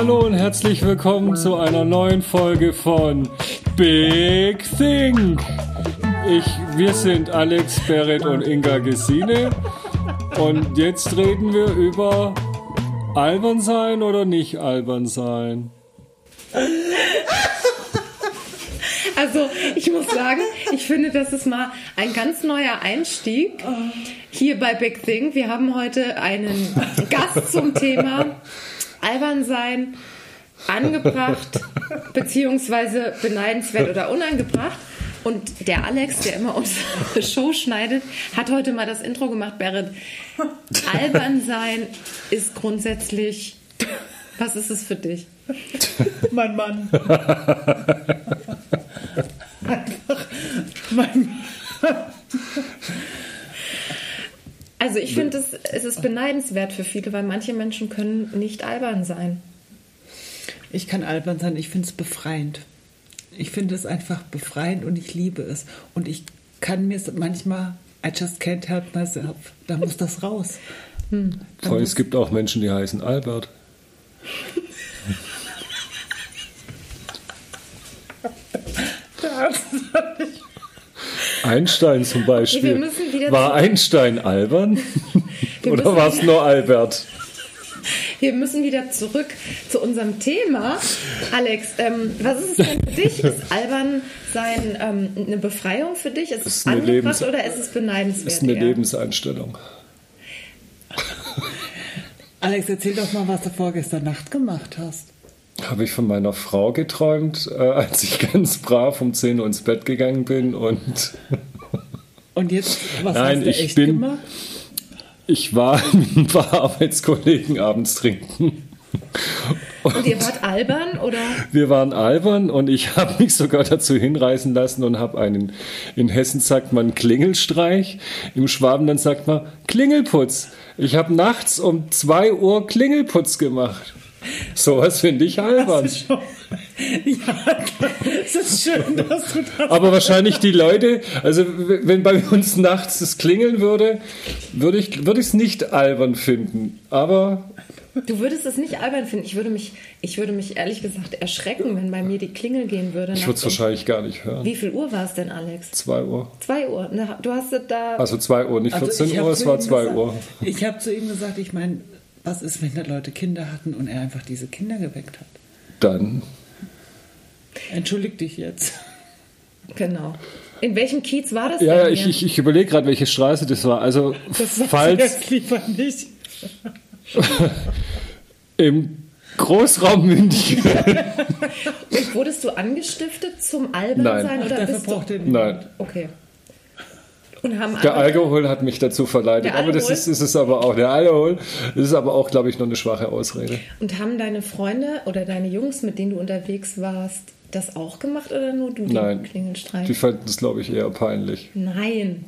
Hallo und herzlich willkommen zu einer neuen Folge von Big Think. Ich, wir sind Alex, Berit und Inga Gesine und jetzt reden wir über albern sein oder nicht albern sein. Also ich muss sagen, ich finde, das ist mal ein ganz neuer Einstieg hier bei Big Thing. Wir haben heute einen Gast zum Thema albern sein, angebracht, beziehungsweise beneidenswert oder unangebracht. Und der Alex, der immer unsere Show schneidet, hat heute mal das Intro gemacht, Berit. Albern sein ist grundsätzlich. Was ist es für dich? mein Mann. Einfach mein ich finde, es, es ist beneidenswert für viele, weil manche Menschen können nicht albern sein. Ich kann albern sein, ich finde es befreiend. Ich finde es einfach befreiend und ich liebe es. Und ich kann mir manchmal, I just can't help myself. Da muss das raus. Hm. Voll, es gibt auch Menschen, die heißen Albert. Einstein zum Beispiel. War Einstein albern? Oder war es nur Albert? Wir müssen wieder zurück zu unserem Thema. Alex, ähm, was ist es denn für dich? Ist albern sein ähm, eine Befreiung für dich? Ist es angebracht oder ist es beneidenswert? Ist eine eher? Lebenseinstellung. Alex, erzähl doch mal, was du vorgestern Nacht gemacht hast. Habe ich von meiner Frau geträumt, äh, als ich ganz brav um 10 Uhr ins Bett gegangen bin und. und jetzt, was Nein, hast du ich echt bin, gemacht? Ich war mit ein paar Arbeitskollegen abends trinken. Und, und, ihr wart albern oder? Wir waren albern und ich habe mich sogar dazu hinreißen lassen und habe einen, in Hessen sagt man Klingelstreich, im Schwabenland sagt man Klingelputz. Ich habe nachts um 2 Uhr Klingelputz gemacht. Sowas finde ich albern. Ja, es ist schön, dass du das. Aber wahrscheinlich die Leute, also wenn bei uns nachts es klingeln würde, würde ich würde es nicht albern finden. Aber Du würdest es nicht albern finden. Ich würde mich, ich würde mich ehrlich gesagt erschrecken, wenn bei mir die Klingel gehen würde. Ich würde es wahrscheinlich gar nicht hören. Wie viel Uhr war es denn, Alex? 2 Uhr. 2 Uhr. Du hast da. Also 2 Uhr, nicht 14 also Uhr, es war 2 Uhr. Ich habe zu ihm gesagt, ich meine, was ist, wenn da Leute Kinder hatten und er einfach diese Kinder geweckt hat? Dann. Entschuldig dich jetzt. Genau. In welchem Kiez war das? Ja, ich, ich, ich überlege gerade, welche Straße das war. Also, das falls. Jetzt lieber nicht. Im Großraum München. Und wurdest du angestiftet zum Albernsein? Oder Ach, bist du... Nein. Okay. Der Alkohol hat mich dazu verleitet. Aber das ist, ist es aber auch. Der Alkohol das ist aber auch, glaube ich, nur eine schwache Ausrede. Und haben deine Freunde oder deine Jungs, mit denen du unterwegs warst, das auch gemacht oder nur du Nein, Klingelstreich? Die fanden das, glaube ich, eher peinlich. Nein.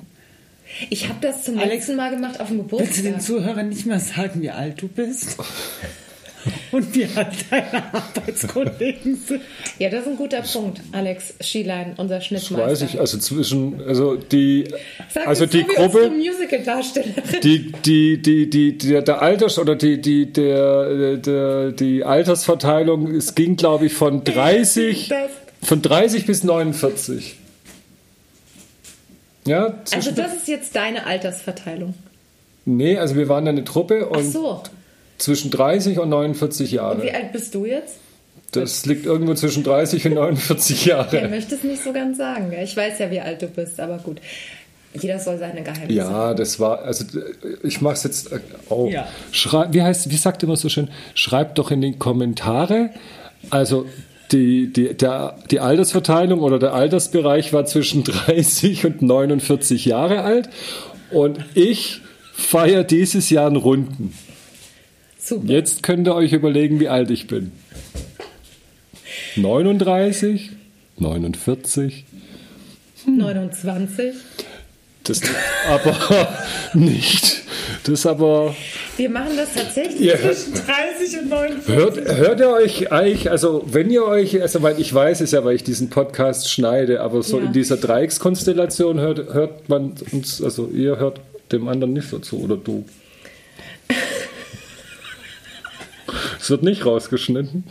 Ich habe das zum Alex, letzten Mal gemacht auf dem Geburtstag. Willst du den Zuhörern nicht mal sagen, wie alt du bist? Und wie alt deine Arbeitskollegen sind? Ja, das ist ein guter Punkt, Alex Schielein, unser Schnittmeister. Das weiß ich, also zwischen, also die, Sag also die Gruppe, die, die, die, die, der, der Alters oder die, die, der, der, die Altersverteilung, es ging, glaube ich, von 30, von 30 bis 49. Ja, also das ist jetzt deine Altersverteilung. Nee, also wir waren eine Truppe und Ach so. Zwischen 30 und 49 Jahre. Und wie alt bist du jetzt? Das liegt irgendwo zwischen 30 und 49 Jahre. Ich möchte es nicht so ganz sagen. Ich weiß ja, wie alt du bist, aber gut. Jeder soll seine Geheimnisse Ja, das war, also ich mache es jetzt, oh, Ja. Schrei, wie heißt, wie sagt immer so schön, schreibt doch in die Kommentare, also die, die, der, die Altersverteilung oder der Altersbereich war zwischen 30 und 49 Jahre alt und ich feiere dieses Jahr einen Runden. Super. Jetzt könnt ihr euch überlegen, wie alt ich bin. 39, 49, 29. das aber nicht. Das aber. Wir machen das tatsächlich. Ja. Zwischen 30 und 49. Hört, hört ihr euch eigentlich, also wenn ihr euch, also weil ich weiß es ja, weil ich diesen Podcast schneide, aber so Ja. in dieser Dreieckskonstellation hört, hört man uns, also ihr hört dem anderen nicht dazu oder du. Es wird nicht rausgeschnitten.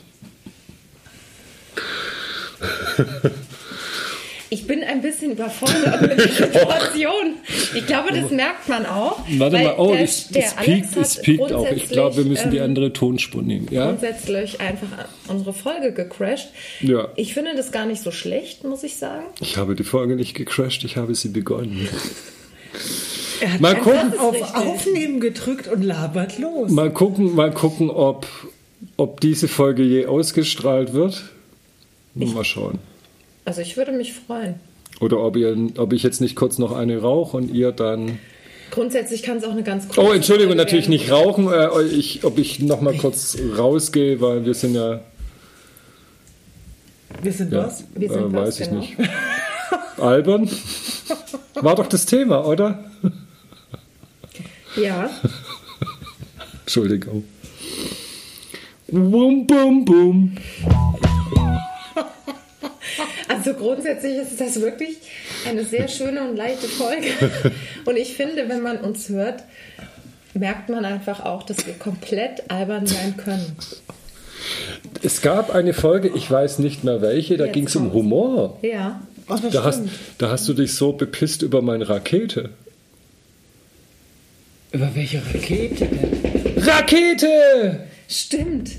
Ich bin ein bisschen überfordert mit der Situation. Ich glaube, das merkt man auch. Warte mal, oh, der, es, der es piekt, es piekt auch. Ich glaube, wir müssen die andere Tonspur nehmen. Ja? grundsätzlich einfach unsere Folge gecrashed. Ja. Ich finde das gar nicht so schlecht, muss ich sagen. Ich habe die Folge nicht gecrashed, ich habe sie begonnen. Er hat Mal einfach gucken. auf richtig. Aufnehmen gedrückt und labert los. Mal gucken, mal gucken, ob, ob diese Folge je ausgestrahlt wird. Mal schauen. Also ich würde mich freuen. Oder ob, ihr, ob ich jetzt nicht kurz noch eine rauche und ihr dann. Grundsätzlich kann es auch eine ganz kurze Oh, Entschuldigung, Folge natürlich werden. nicht rauchen. Äh, ich, ob ich noch mal kurz rausgehe, weil wir sind ja. Wir sind ja was? Wir sind äh, was, weiß ich genau. nicht. Albern? War doch das Thema, oder? Ja, Entschuldigung. Bum, bum, bum. also grundsätzlich ist das wirklich eine sehr schöne und leichte Folge. Und ich finde, wenn man uns hört, merkt man einfach auch, dass wir komplett albern sein können. Es gab eine Folge, ich weiß nicht mehr welche, da ging es um. Humor. Ja. Ach, das Da hast, da hast du dich so bepisst über meine Rakete. Über welche Rakete denn? Rakete! Stimmt.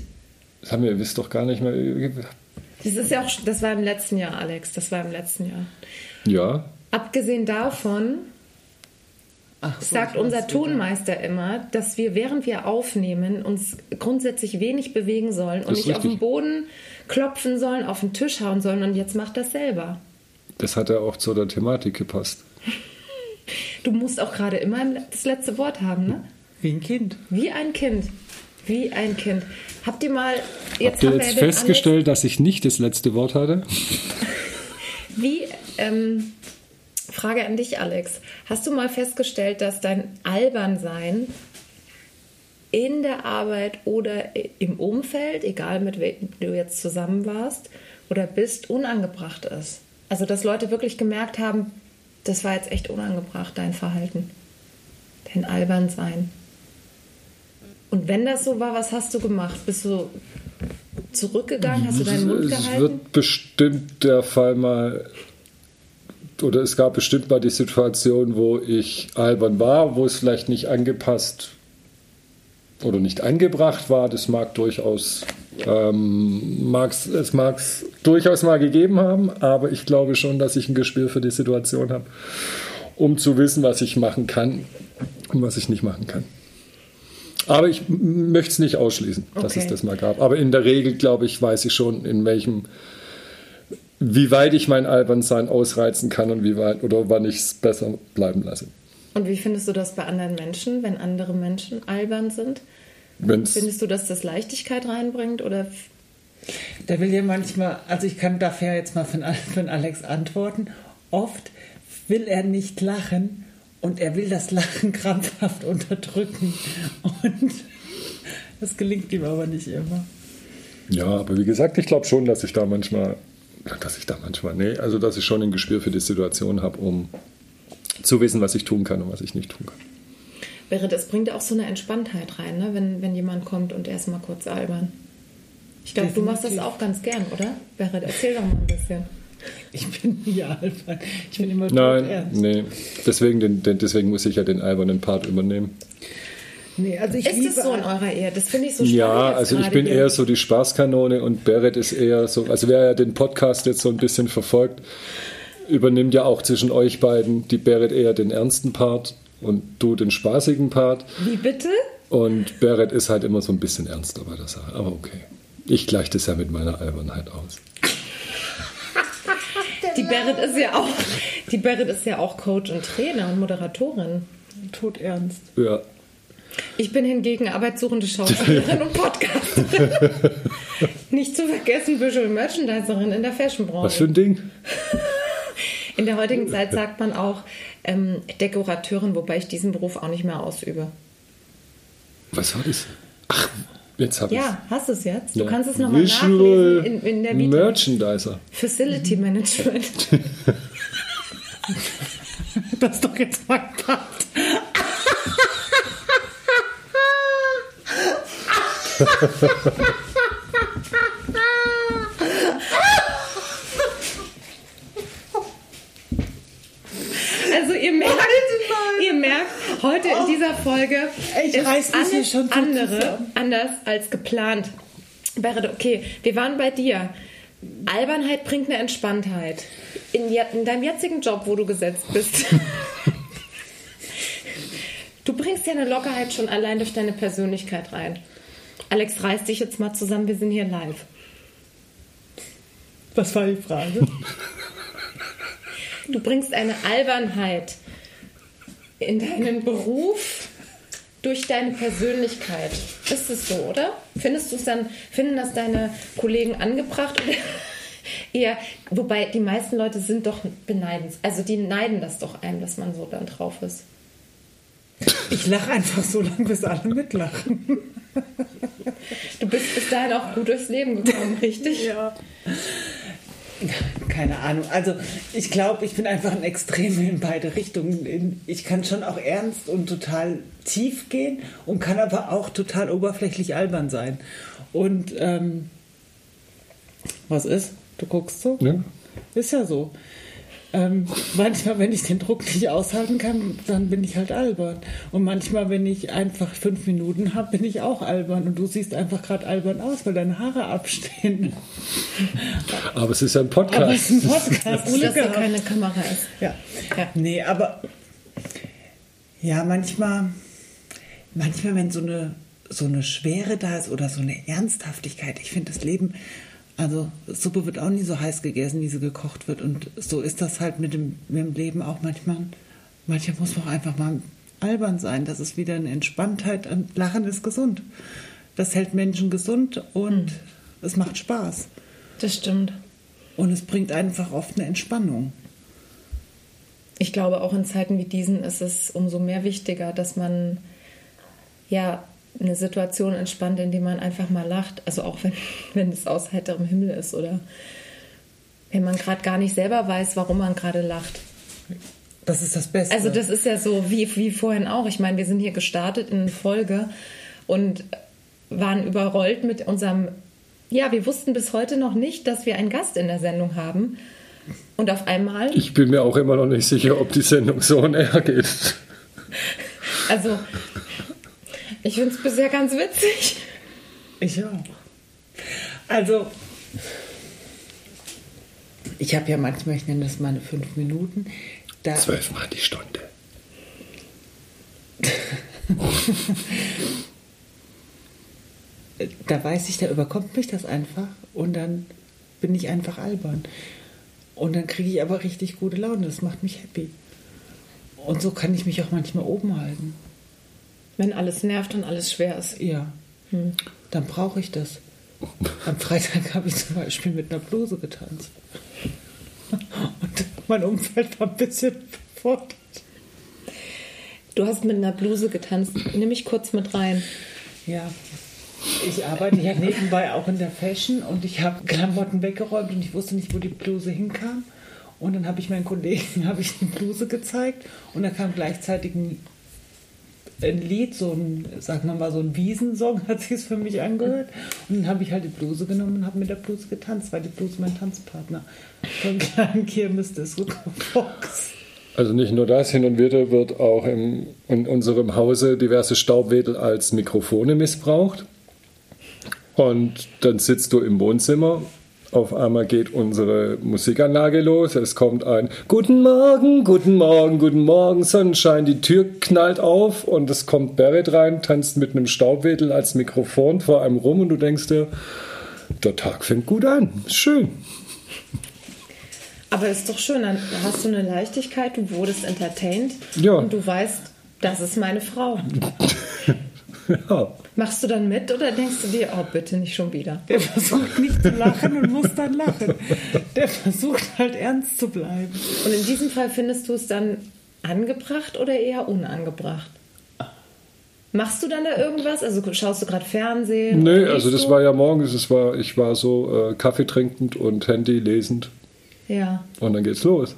Das haben wir, wisst doch gar nicht mehr. Das ist ja auch, das war im letzten Jahr, Alex. Das war im letzten Jahr. Ja, Abgesehen davon Ach, so, sagt unser wieder. Tonmeister immer, dass wir, während wir aufnehmen, uns grundsätzlich wenig bewegen sollen und nicht auf den richtig. Boden klopfen sollen, auf den Tisch hauen sollen. Und jetzt macht das selber. das hat ja auch zu der Thematik gepasst. Du musst auch gerade immer das letzte Wort haben, ne? Wie ein Kind. Wie ein Kind. Wie ein Kind. Habt ihr mal. Jetzt Habt ihr jetzt ja festgestellt, dass ich nicht das letzte Wort hatte? Wie. Ähm, Frage an dich, Alex. Hast du mal festgestellt, dass dein Albernsein in der Arbeit oder im Umfeld, egal mit wem du jetzt zusammen warst oder bist, unangebracht ist? Also, dass Leute wirklich gemerkt haben, das war jetzt echt unangebracht, dein Verhalten. Dein Albernsein. Und wenn das so war, was hast du gemacht? Bist du zurückgegangen? Hast du deinen Mund es gehalten? wird bestimmt der Fall mal, oder es gab bestimmt mal die Situation, wo ich albern war, wo es vielleicht nicht angepasst oder nicht angebracht war. Das mag durchaus, ähm, mag's, es mag es durchaus mal gegeben haben, aber ich glaube schon, dass ich ein Gespür für die Situation habe, um zu wissen, was ich machen kann und was ich nicht machen kann. Aber ich möchte es nicht ausschließen, dass Okay. es das mal gab. Aber in der Regel, glaube ich, weiß ich schon, in welchem, wie weit ich mein Albernsein ausreizen kann und wie weit oder wann ich es besser bleiben lasse. Und wie findest du das bei anderen Menschen, wenn andere Menschen albern sind? Wenn's, Findest du, dass das Leichtigkeit reinbringt oder Da will ja manchmal, also ich kann dafür jetzt mal von Alex antworten. Oft will er nicht lachen und er will das Lachen krampfhaft unterdrücken. Und das gelingt ihm aber nicht immer. ja, aber wie gesagt, ich glaube schon, dass ich da manchmal, dass ich da manchmal, nee, also dass ich schon ein Gespür für die Situation habe, um zu wissen, was ich tun kann und was ich nicht tun kann. wäre das bringt auch so eine Entspanntheit rein, ne? wenn, wenn jemand kommt und erstmal kurz albern. Ich glaube, du machst das auch ganz gern, oder? Berit, erzähl doch mal ein bisschen. Ich bin nie albern. Ich bin immer Nein, ernst. nee, deswegen, den, den, deswegen muss ich ja den albernen Part übernehmen. Nee, also ich Ist liebe es so in eurer Ehe? Das finde ich so spannend. Ja, also ich bin eher so die Spaßkanone und Beret ist eher so, also wer ja den Podcast jetzt so ein bisschen verfolgt, übernimmt ja auch zwischen euch beiden die Beret eher den ernsten Part und du den spaßigen Part. Wie bitte? Und Beret ist halt immer so ein bisschen ernster bei der Sache. Aber okay. Ich gleiche das ja mit meiner Albernheit aus. Die Berit ist ja auch, die Berit ist ja auch Coach und Trainer und Moderatorin. tot ernst. Ja. Ich bin hingegen arbeitssuchende Schauspielerin und Podcasterin. Nicht zu vergessen Visual Merchandiserin in der Was für Fashionbranche. ein Ding? In der heutigen Zeit sagt man auch ähm, Dekorateurin, wobei ich diesen Beruf auch nicht mehr ausübe. Was war das? Ach, jetzt habe ich Ja, hast du es jetzt? Du kannst es nochmal nachlesen in, in der Vita. Merchandiser. Facility Management. Das ist doch jetzt mein Part. Also ihr merkt, ihr merkt, heute in dieser Folge Ich ist reiß mich hier alles andere zusammen. Anders als geplant. Berit, okay, wir waren bei dir. Albernheit bringt eine Entspanntheit. In, in deinem jetzigen Job, wo du gesetzt bist. du bringst ja eine Lockerheit schon allein durch deine Persönlichkeit rein. Alex, reiß dich jetzt mal zusammen, wir sind hier live. Was war die Frage? Du bringst eine Albernheit in deinen Beruf durch deine Persönlichkeit. Ist es so, oder? Findest du es dann, finden das deine Kollegen angebracht oder eher, wobei die meisten Leute sind doch beneidens, also die neiden das doch einem, dass man so dann drauf ist. Ich lache einfach so lange, bis alle mitlachen. Du bist bis dahin auch gut durchs Leben gekommen, richtig? Ja. Keine Ahnung. Also ich glaube, ich bin einfach ein Extrem in beide Richtungen. Ich kann schon auch ernst und total tief gehen und kann aber auch total oberflächlich albern sein. Und ähm, was ist? Du guckst so? Ja. Ist ja so. Ähm, manchmal, wenn ich den Druck nicht aushalten kann, dann bin ich halt albern. Und manchmal, wenn ich einfach fünf Minuten habe, bin ich auch albern. Und du siehst einfach gerade albern aus, weil deine Haare abstehen. Aber es ist ja ein Aber es Podcast. ist ein Podcast. Dass Glück da keine Kamera ist. Ja. Ja. Nee, aber ja, manchmal, manchmal, wenn so eine, so eine Schwere da ist oder so eine Ernsthaftigkeit, ich finde das Leben, also Suppe wird auch nie so heiß gegessen, wie sie gekocht wird. Und so ist das halt mit dem, mit dem Leben auch manchmal. Manchmal muss man auch einfach mal albern sein. Das ist wieder eine Entspanntheit. Und Lachen ist gesund. Das hält Menschen gesund und es macht Spaß. Das stimmt. Und es bringt einfach oft eine Entspannung. Ich glaube, auch in Zeiten wie diesen ist es umso mehr wichtiger, dass man ja eine Situation entspannt, indem man einfach mal lacht. Also auch wenn, wenn es aus heiterem Himmel ist oder wenn man gerade gar nicht selber weiß, warum man gerade lacht. Das ist das Beste. Also das ist ja so wie, wie vorhin auch. Ich meine, wir sind hier gestartet in eine Folge und waren überrollt mit unserem... Ja, wir wussten bis heute noch nicht, dass wir einen Gast in der Sendung haben. Und auf einmal Ich bin mir auch immer noch nicht sicher, ob die Sendung so on air geht. Also, ich finde es bisher ganz witzig. Ich auch. Also, ich habe ja manchmal, ich nenne das meine fünf Minuten. Da, Zwölfmal die Stunde. da weiß ich, da überkommt mich das einfach und dann bin ich einfach albern. Und dann kriege ich aber richtig gute Laune. Das macht mich happy. Und so kann ich mich auch manchmal oben halten. Wenn alles nervt und alles schwer ist. Ja, dann brauche ich das. Am Freitag habe ich zum Beispiel mit einer Bluse getanzt. Und mein Umfeld war ein bisschen überfordert. Du hast mit einer Bluse getanzt. Nimm mich kurz mit rein. Ja, ich arbeite ja nebenbei auch in der Fashion und ich habe Klamotten weggeräumt und ich wusste nicht, wo die Bluse hinkam. Und dann habe ich meinen Kollegen habe ich die Bluse gezeigt und da kam gleichzeitig ein, ein Lied, so ein, sagen wir mal, so ein Wiesensong hat sich es für mich angehört. Und dann habe ich halt die Bluse genommen und habe mit der Bluse getanzt, weil die Bluse mein Tanzpartner vom kleinen Kirmes Disco Fox. Also nicht nur das, hin und wieder wird auch im, in unserem Hause diverse Staubwedel als Mikrofone missbraucht. Und dann sitzt du im Wohnzimmer. Auf einmal geht unsere Musikanlage los. Es kommt ein Guten Morgen, guten Morgen, guten Morgen, Sonnenschein. Die Tür knallt auf und es kommt Barrett rein, tanzt mit einem Staubwedel als Mikrofon vor einem rum und du denkst dir, der Tag fängt gut an. Schön. Aber ist doch schön, dann hast du eine Leichtigkeit, du wurdest entertained Ja. und du weißt, das ist meine Frau. Ja. Machst du dann mit oder denkst du dir, oh bitte nicht schon wieder? Der versucht nicht zu lachen und muss dann lachen. Der versucht halt ernst zu bleiben. Und in diesem Fall findest du es dann angebracht oder eher unangebracht? Machst du dann da irgendwas? Also schaust du gerade Fernsehen? Nee, also das du? war ja morgens, es war, ich war so äh, Kaffee trinkend und Handy lesend Ja. und dann geht's los.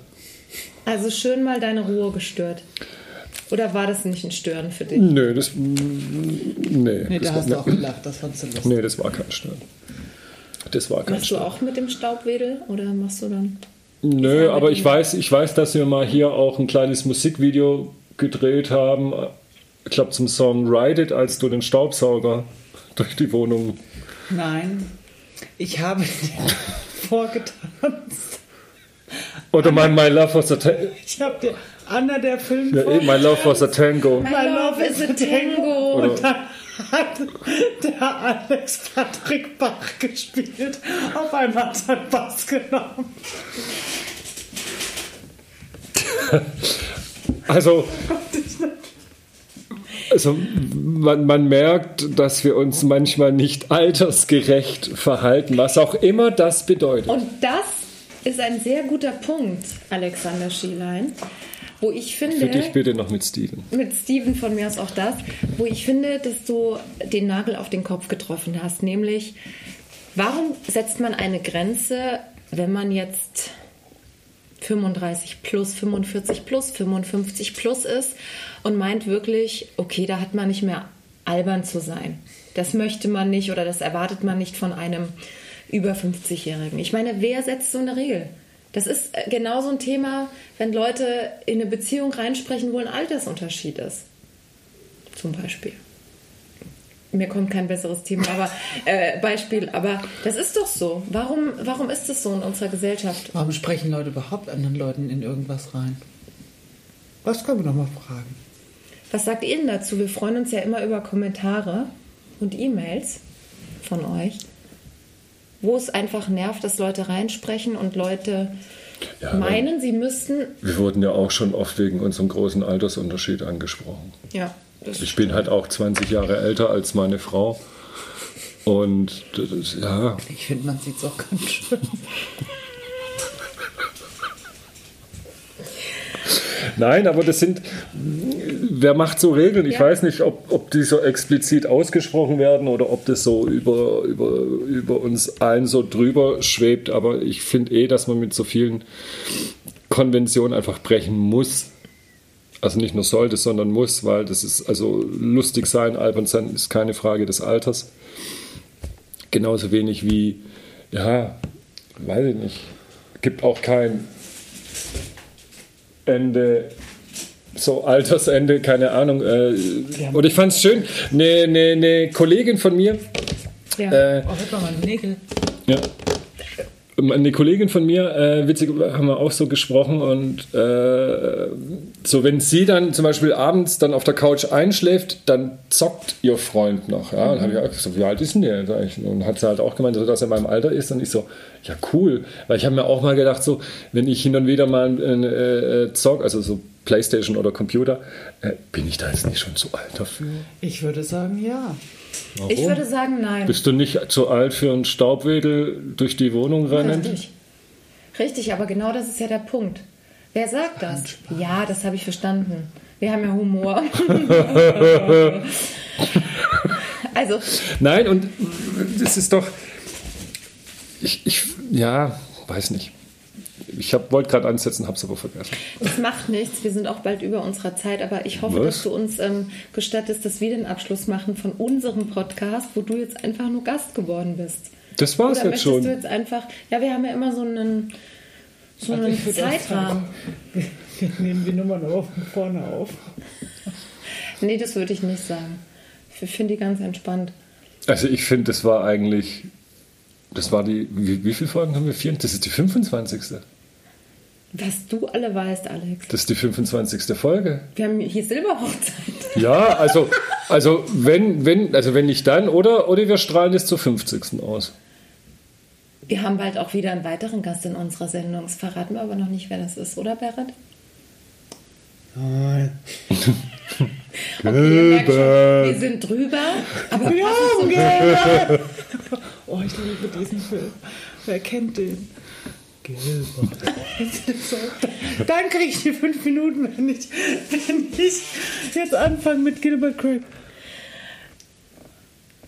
Also schön mal deine Ruhe gestört. Oder war das nicht ein Stören für dich? Nö, das. Nee, Nee, das da war, hast du auch gelacht, das fandst du lustig. nee, das war kein Stören. Das war kein Machst du Stören. auch mit dem Staubwedel oder machst du dann? Nö, aber ich weiß, ich weiß, dass wir mal hier auch ein kleines Musikvideo gedreht haben. Ich glaube zum Song Ride It, als du den Staubsauger durch die Wohnung. Nein, ich habe dir vorgetanzt. Oder mein My Love was a Tango. Ich habe dir Anna der Film Ja, eh, My Love was a Tango. My love is a tango. Und dann hat der Alex Patrick Bach gespielt. Auf einmal hat er Bass genommen. Also, also man, man merkt, dass wir uns manchmal nicht altersgerecht verhalten, was auch immer das bedeutet. Und das ist ein sehr guter Punkt, Alexander Schielein, wo ich finde, Für dich bitte noch mit Steven. mit Steven von mir aus auch das, wo ich finde, dass du den Nagel auf den Kopf getroffen hast, nämlich warum setzt man eine Grenze, wenn man jetzt 35 plus, 45 plus, 55 plus ist und meint wirklich, okay, da hat man nicht mehr albern zu sein. Das möchte man nicht oder das erwartet man nicht von einem über 50-Jährigen. Ich meine, wer setzt so eine Regel? Das ist äh, genau so ein Thema, wenn Leute in eine Beziehung reinsprechen, wo ein Altersunterschied ist. Zum Beispiel. Mir kommt kein besseres Thema, aber äh, Beispiel. Aber das ist doch so. Warum, warum ist das so in unserer Gesellschaft? Warum sprechen Leute überhaupt anderen Leuten in irgendwas rein? Das können wir noch mal fragen. Was sagt ihr denn dazu? Wir freuen uns ja immer über Kommentare und E-Mails von euch, wo es einfach nervt, dass Leute reinsprechen und Leute Ja, meinen, sie müssten. Wir wurden ja auch schon oft wegen unserem großen Altersunterschied angesprochen. Ja, das Ich bin halt auch 20 Jahre älter als meine Frau. Und das, ja, Ich finde, man sieht es auch ganz schön. Nein, aber das sind, wer macht so Regeln? Ich Ja. weiß nicht, ob, ob die so explizit ausgesprochen werden oder ob das so über, über, über uns allen so drüber schwebt. Aber ich finde eh, dass man mit so vielen Konventionen einfach brechen muss. Also nicht nur sollte, sondern muss, weil das ist, also lustig sein, albern sein ist keine Frage des Alters. Genauso wenig wie, ja, weiß ich nicht, gibt auch kein Ende, so Altersende, keine Ahnung. Äh, und ich fand es schön, eine, eine, eine Kollegin von mir, ja. äh, Oh, hört doch mal Nägel. ja, eine Kollegin von mir, äh, witzig, haben wir auch so gesprochen und äh, so, wenn sie dann zum Beispiel abends dann auf der Couch einschläft, dann zockt ihr Freund noch. Ja, und habe ich auch gesagt, wie alt ist denn der jetzt eigentlich? Und hat sie halt auch gemeint, so, dass er in meinem Alter ist. Und ich so, ja cool, weil ich habe mir auch mal gedacht, so, wenn ich hin und wieder mal äh, äh, zock, also so Playstation oder Computer, äh, bin ich da jetzt nicht schon zu alt dafür? Ich würde sagen, ja. ich würde sagen, nein. Bist du nicht zu alt für einen Staubwedel durch die Wohnung rennen? Richtig. Richtig, aber genau das ist ja der Punkt. Wer sagt das? Ja, das habe ich verstanden. Wir haben ja Humor. also, Nein, und das ist doch. Ich, ich ja, weiß nicht. Ich wollte gerade ansetzen, habe es aber vergessen. es macht nichts. Wir sind auch bald über unserer Zeit, aber ich hoffe, Was? dass du uns ähm, gestattest, dass wir den Abschluss machen von unserem Podcast, wo du jetzt einfach nur Gast geworden bist. Das war's Oder jetzt möchtest du schon. jetzt einfach, ja, wir haben ja immer so einen, so einen würde auch Zeitrahmen. Wir, wir nehmen die Nummern auf und vorne auf. Nee, das würde ich nicht sagen. Ich finde die ganz entspannt. Also ich finde, das war eigentlich. Das war die. Wie, wie viele Folgen haben wir? Vier? Das ist die 25. Was du alle weißt, Alex. Das ist die 25. Folge. Wir haben hier Silberhochzeit. Ja, also, also wenn, wenn, also wenn nicht dann, oder, oder wir strahlen es zur 50. aus. Wir haben bald auch wieder einen weiteren Gast in unserer Sendung. Das verraten wir aber noch nicht, wer das ist, oder Berit? Nein. Okay, schon, wir sind drüber, aber passend zum Gilbert. Oh, ich liebe diesen Film. Wer kennt den? Gilbert. So, Dann kriege ich die fünf Minuten, wenn ich, wenn ich jetzt anfange mit Gilbert Grape.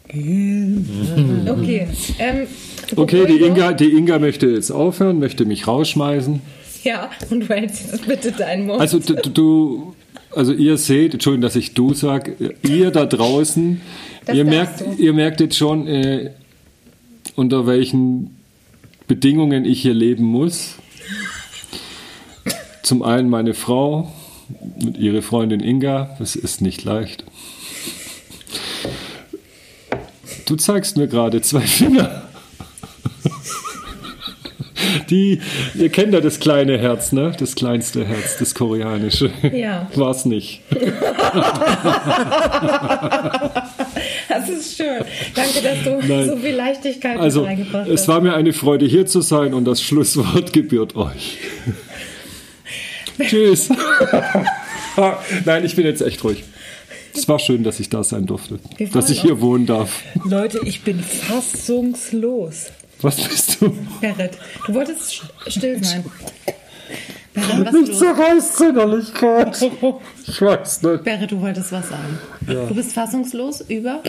Gilbert. Okay. Ähm, Okay, die Inga, die Inga möchte jetzt aufhören, möchte mich rausschmeißen. Ja, und du hältst jetzt bitte deinen Mund. Also du, du also ihr seht, Entschuldigung, dass ich du sage, ihr da draußen, Das ihr merkt, du. ihr merkt jetzt schon, äh, unter welchen Bedingungen ich hier leben muss. Zum einen meine Frau und ihre Freundin Inga, das ist nicht leicht. Du zeigst mir gerade zwei Finger. Die, ihr kennt ja das kleine Herz, ne? Das kleinste Herz, das koreanische. Ja. War's nicht. Das ist schön. Danke, dass du Nein. so viel Leichtigkeit Also, reingebracht es hast. war mir eine Freude, hier zu sein und das Schlusswort gebührt euch. Tschüss. Nein, ich bin jetzt echt ruhig. Es war schön, dass ich da sein durfte. Dass ich hier wohnen darf. Leute, ich bin fassungslos. Was bist du? Berit, du wolltest still sein. Berit, was ist los? Reißzünnerlichkeit. Ich weiß nicht. Berit, du wolltest was sagen. Du bist fassungslos über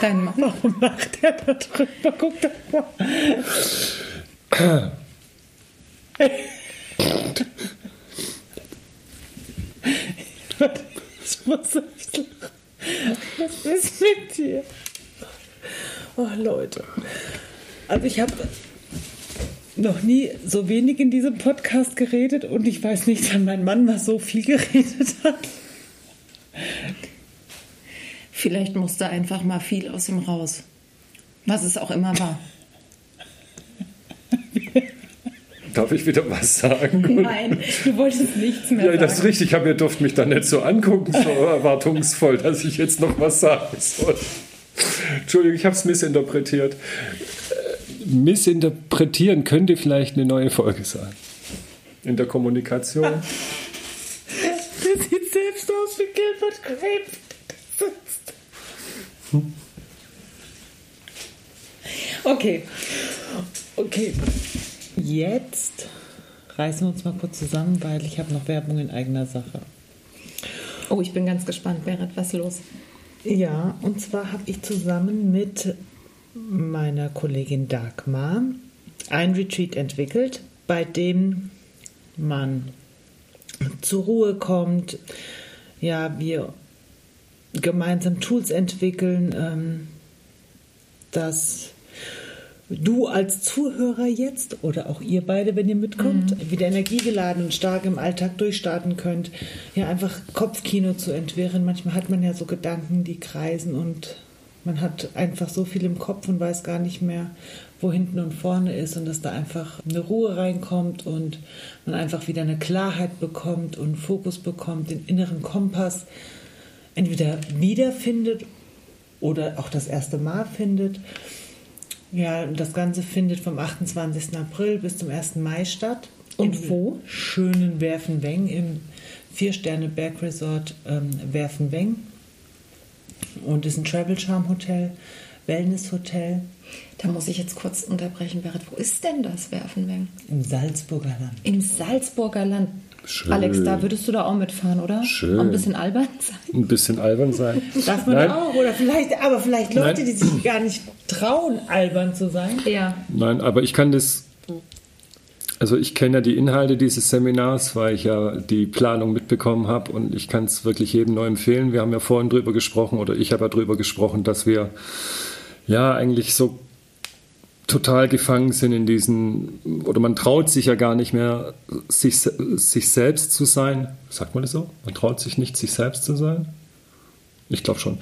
deinen Mann. Warum lacht der da drüber? Guck doch mal. Ich muss selbst lachen. Was ist mit dir? Oh, Leute. Also ich habe noch nie so wenig in diesem Podcast geredet und ich weiß nicht, wann mein Mann mal so viel geredet hat. Vielleicht musste einfach mal viel aus ihm raus. Was es auch immer war. Darf ich wieder was sagen? Nein, du wolltest nichts mehr Ja, das ist sagen. richtig, aber ihr dürft mich da nicht so angucken, so erwartungsvoll, dass ich jetzt noch was sagen soll. Entschuldigung, ich habe es missinterpretiert. Missinterpretieren könnte vielleicht eine neue Folge sein. In der Kommunikation. Der sieht selbst aus wie Gilbert Grape. Okay. Okay, jetzt reißen wir uns mal kurz zusammen, weil ich habe noch Werbung in eigener Sache. Oh, ich bin ganz gespannt, Berit, was los? Ja, und zwar habe ich zusammen mit meiner Kollegin Dagmar ein Retreat entwickelt, bei dem man zur Ruhe kommt, ja, wir gemeinsam Tools entwickeln, ähm, dass du als Zuhörer jetzt oder auch ihr beide, wenn ihr mitkommt, wieder energiegeladen und stark im Alltag durchstarten könnt, ja einfach Kopfkino zu entwirren. Manchmal hat man ja so Gedanken, die kreisen und man hat einfach so viel im Kopf und weiß gar nicht mehr, wo hinten und vorne ist und dass da einfach eine Ruhe reinkommt und man einfach wieder eine Klarheit bekommt und Fokus bekommt, den inneren Kompass entweder wiederfindet oder auch das erste Mal findet. Ja, und das Ganze findet vom 28. April bis zum 1. Mai statt. Und Im wo? Schönen Werfenweng im Vier-Sterne-Bergresort ähm, Werfenweng. Und ist ein Travel Charm Hotel, Wellness Hotel Da muss ich jetzt kurz unterbrechen, Berit. Wo ist denn das Werfenweng? im Salzburger Land. Im Salzburger Land. Schön. Alex, da würdest du da auch mitfahren, oder? Schön. Auch ein bisschen albern sein. Ein bisschen albern sein. Darf man Nein. auch? Oder vielleicht, aber vielleicht Leute, Nein. die sich gar nicht trauen, albern zu sein. Ja. Nein, aber ich kann das. Also ich kenne ja die Inhalte dieses Seminars, weil ich ja die Planung mitbekommen habe und ich kann es wirklich jedem nur empfehlen. Wir haben ja vorhin drüber gesprochen oder ich habe ja drüber gesprochen, dass wir ja eigentlich so total gefangen sind in diesen, oder man traut sich ja gar nicht mehr, sich, sich selbst zu sein. Sagt man das so? Man traut sich nicht, sich selbst zu sein? Ich glaube schon.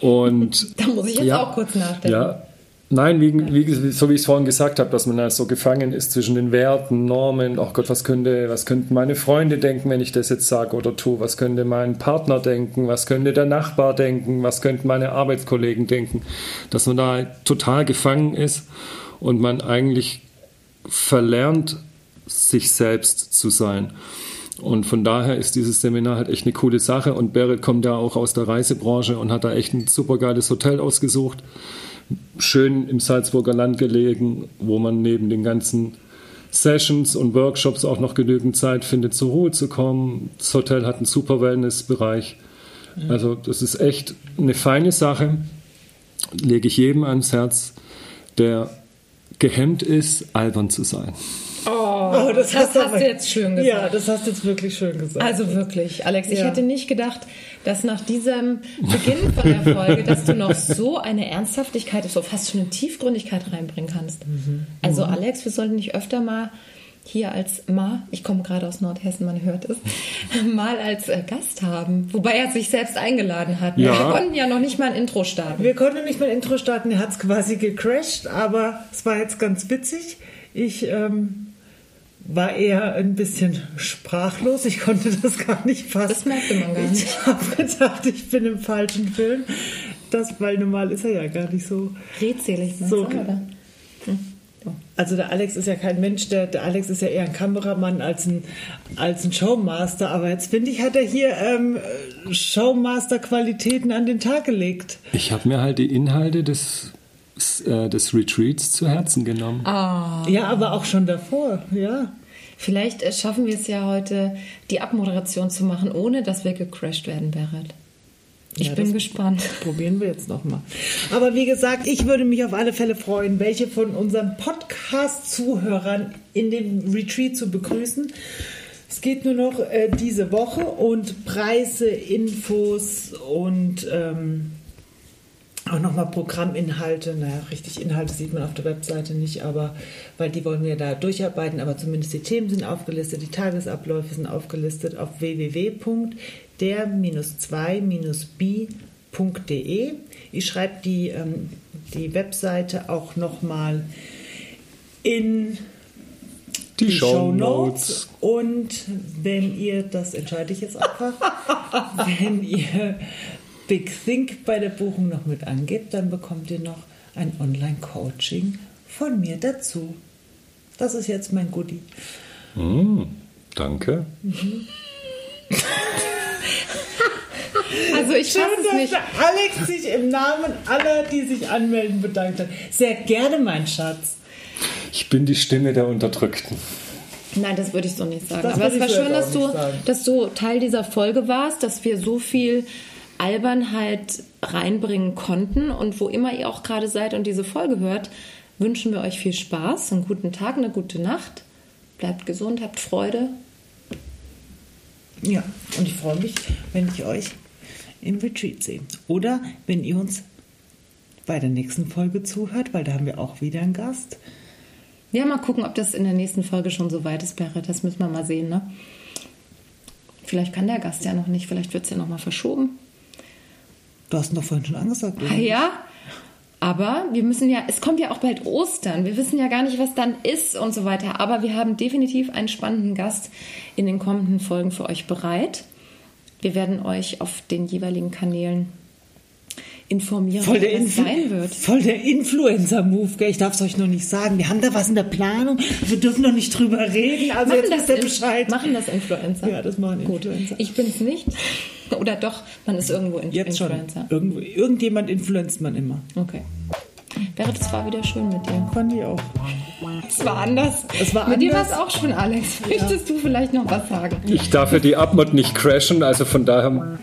Und Da muss ich jetzt auch kurz nachdenken. Ja. Nein, wie, wie, so wie ich es vorhin gesagt habe, dass man da so gefangen ist zwischen den Werten, Normen, oh Gott, was könnte, was könnten meine Freunde denken, wenn ich das jetzt sage oder tue, was könnte mein Partner denken, was könnte der Nachbar denken, was könnten meine Arbeitskollegen denken, dass man da total gefangen ist und man eigentlich verlernt, sich selbst zu sein. Und von daher ist dieses Seminar halt echt eine coole Sache. Und Berit kommt ja auch aus der Reisebranche und hat da echt ein super geiles Hotel ausgesucht. Schön im Salzburger Land gelegen, wo man neben den ganzen Sessions und Workshops auch noch genügend Zeit findet, zur Ruhe zu kommen. Das Hotel hat einen super Wellnessbereich. Also das ist echt eine feine Sache. Lege ich jedem ans Herz, der gehemmt ist, albern zu sein. Oh, das, hast, aber- du jetzt schön gesagt. Ja, das hast du jetzt wirklich schön gesagt. Also wirklich, Alex, ich Ja. hätte nicht gedacht, dass nach diesem Beginn von der Folge, dass du noch so eine Ernsthaftigkeit, so fast schon eine Tiefgründigkeit reinbringen kannst. Mhm. Also Alex, wir sollten dich öfter mal hier als Ma, ich komme gerade aus Nordhessen, man hört es, mal als äh, Gast haben. Wobei er sich selbst eingeladen hat. ne? Ja. Wir konnten ja noch nicht mal ein Intro starten. Wir konnten nicht mehr Intro starten, er hat es quasi gecrashed, aber es war jetzt ganz witzig. Ich ähm, war eher ein bisschen sprachlos, ich konnte das gar nicht fassen. Das merkte man gar nicht. Ich habe gedacht, ich bin im falschen Film. Das, weil normal ist er ja gar nicht so. Redselig, So, oder? Also der Alex ist ja kein Mensch, der, der Alex ist ja eher ein Kameramann als ein, als ein Showmaster. Aber jetzt finde ich, hat er hier ähm, Showmaster-Qualitäten an den Tag gelegt. Ich habe mir halt die Inhalte des, äh, des Retreats zu Herzen genommen. Ah. Ja, aber auch schon davor, ja. Vielleicht äh, schaffen wir es ja heute, die Abmoderation zu machen, ohne dass wir gecrashed werden, Berit. Ich Ja, bin das- gespannt. Probieren wir jetzt nochmal. Aber wie gesagt, ich würde mich auf alle Fälle freuen, welche von unseren Podcast-Zuhörern in dem Retreat zu begrüßen. Es geht nur noch äh, diese Woche und Preise, Infos und ähm, auch nochmal Programminhalte. Naja, richtig Inhalte sieht man auf der Webseite nicht, aber weil die wollen wir da durcharbeiten, aber zumindest die Themen sind aufgelistet, die Tagesabläufe sind aufgelistet auf www.der-2-b.de. Ich schreibe die, ähm, die Webseite auch nochmal in Die, die Show Shownotes. Und wenn ihr, das entscheide ich jetzt einfach, wenn ihr Big Think bei der Buchung noch mit angebt, dann bekommt ihr noch ein Online-Coaching von mir dazu. Das ist jetzt mein Goodie. Mm, danke. Also ich Schön, dass nicht. der Alex sich im Namen aller, die sich anmelden, bedankt hat. Sehr gerne, mein Schatz. Ich bin die Stimme der Unterdrückten. Nein, das würde ich so nicht sagen. Das Aber es war schön, dass du, dass du Teil dieser Folge warst, dass wir so viel Albernheit reinbringen konnten. Und wo immer ihr auch gerade seid und diese Folge hört, wünschen wir euch viel Spaß, einen guten Tag, eine gute Nacht. Bleibt gesund, habt Freude. Ja, und ich freue mich, wenn ich euch im Retreat sehe. Oder wenn ihr uns bei der nächsten Folge zuhört, weil da haben wir auch wieder einen Gast. Ja, mal gucken, ob das in der nächsten Folge schon so weit ist, Berit. Das müssen wir mal sehen, ne? Vielleicht kann der Gast ja noch nicht, vielleicht wird es ja noch mal verschoben. Du hast ihn doch vorhin schon angesagt, oder? Ah ja, aber wir müssen ja, es kommt ja auch bald Ostern. Wir wissen ja gar nicht, was dann ist und so weiter. Aber wir haben definitiv einen spannenden Gast in den kommenden Folgen für euch bereit. Wir werden euch auf den jeweiligen Kanälen informieren, Voll der, das Influ sein wird. voll der Influencer-Move, gell? Ich darf es euch noch nicht sagen. Wir haben da was in der Planung. Wir dürfen noch nicht drüber reden. Also jetzt wisst ihr Bescheid. machen das Influencer? Ja, das machen Gut. Influencer. Ich bin es nicht. Oder doch, man ist irgendwo in Jetzt schon. Influencer. Irgendwo, irgendjemand influenzt man immer. Okay. Berit, es war wieder schön mit dir. Fand ich auch. Es war anders. Es war mit dir war anders. es auch schon, Alex. Möchtest du vielleicht noch was sagen? Ich darf ja die Abmod nicht crashen, also von daher.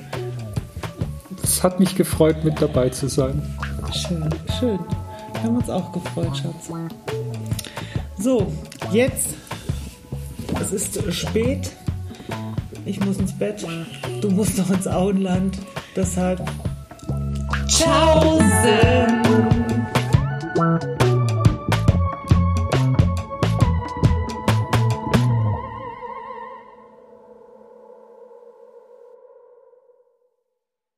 Hat mich gefreut, mit dabei zu sein. Schön, schön. Wir haben uns auch gefreut, Schatz. So, jetzt. Es ist spät. Ich muss ins Bett. Du musst noch ins Auenland. Deshalb. Tschaußen!